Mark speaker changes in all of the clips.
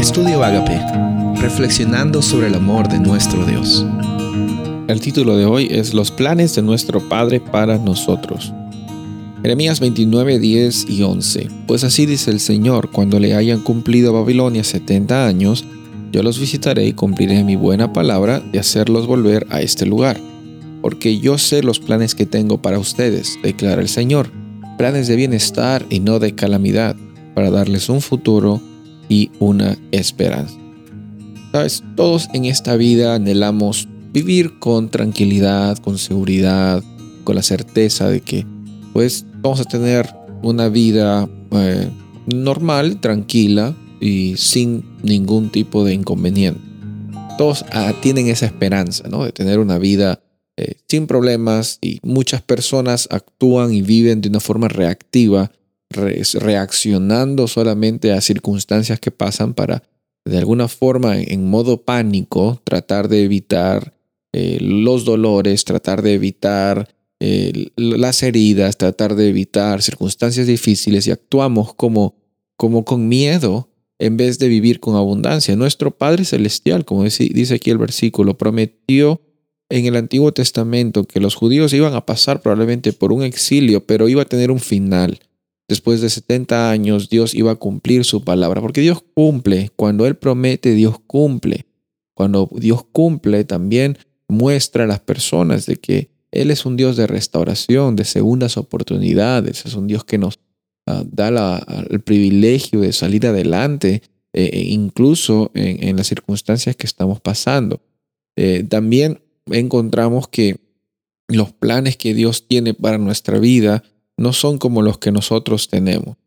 Speaker 1: Estudio Agape, reflexionando sobre el amor de nuestro Dios.
Speaker 2: El título de hoy es Los planes de nuestro Padre para nosotros. Jeremías 29, 10 y 11. Pues así dice el Señor, cuando le hayan cumplido a Babilonia 70 años, yo los visitaré y cumpliré mi buena palabra de hacerlos volver a este lugar. Porque yo sé los planes que tengo para ustedes, declara el Señor, planes de bienestar y no de calamidad, para darles un futuro y una esperanza. Sabes, todos en esta vida anhelamos vivir con tranquilidad, con seguridad, con la certeza de que pues vamos a tener una vida eh, normal, tranquila y sin ningún tipo de inconveniente. Todos ah, tienen esa esperanza, ¿no? De tener una vida eh, sin problemas y muchas personas actúan y viven de una forma reactiva reaccionando solamente a circunstancias que pasan para, de alguna forma, en modo pánico, tratar de evitar eh, los dolores, tratar de evitar eh, las heridas, tratar de evitar circunstancias difíciles y actuamos como, como con miedo en vez de vivir con abundancia. Nuestro Padre Celestial, como dice aquí el versículo, prometió en el Antiguo Testamento que los judíos iban a pasar probablemente por un exilio, pero iba a tener un final después de 70 años Dios iba a cumplir su palabra, porque Dios cumple, cuando Él promete, Dios cumple. Cuando Dios cumple, también muestra a las personas de que Él es un Dios de restauración, de segundas oportunidades, es un Dios que nos ah, da el privilegio de salir adelante, eh, e incluso en, las circunstancias que estamos pasando. Eh, también encontramos que los planes que Dios tiene para nuestra vida no son como los que nosotros tenemos.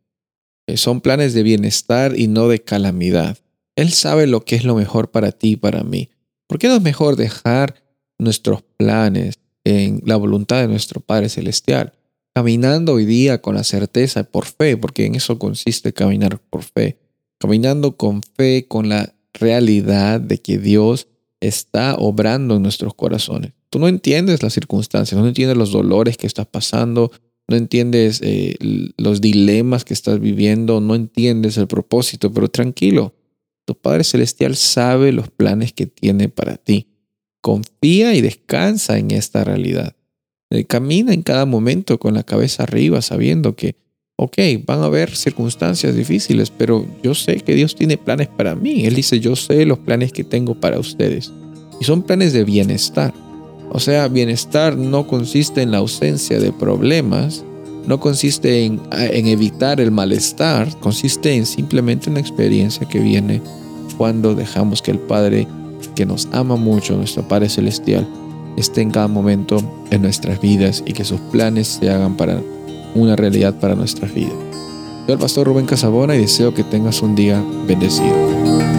Speaker 2: Eh, son planes de bienestar y no de calamidad. Él sabe lo que es lo mejor para ti y para mí. ¿Por qué no es mejor dejar nuestros planes en la voluntad de nuestro Padre Celestial? Caminando hoy día con la certeza por fe, porque en eso consiste caminar por fe. Caminando con fe, con la realidad de que Dios está obrando en nuestros corazones. Tú no entiendes las circunstancias, no entiendes los dolores que estás pasando, no entiendes eh, los dilemas que estás viviendo, no entiendes el propósito, pero tranquilo, tu Padre Celestial sabe los planes que tiene para ti. Confía y descansa en esta realidad. Eh, camina en cada momento con la cabeza arriba, sabiendo que, ok, van a haber circunstancias difíciles, pero yo sé que Dios tiene planes para mí. Él dice, yo sé los planes que tengo para ustedes. Y son planes de bienestar. O sea, bienestar no consiste en la ausencia de problemas, no consiste en, evitar el malestar, consiste en simplemente una experiencia que viene cuando dejamos que el Padre, que nos ama mucho, nuestro Padre Celestial, esté en cada momento en nuestras vidas y que sus planes se hagan para una realidad para nuestras vidas. Soy el pastor Rubén Casabona y deseo que tengas un día bendecido.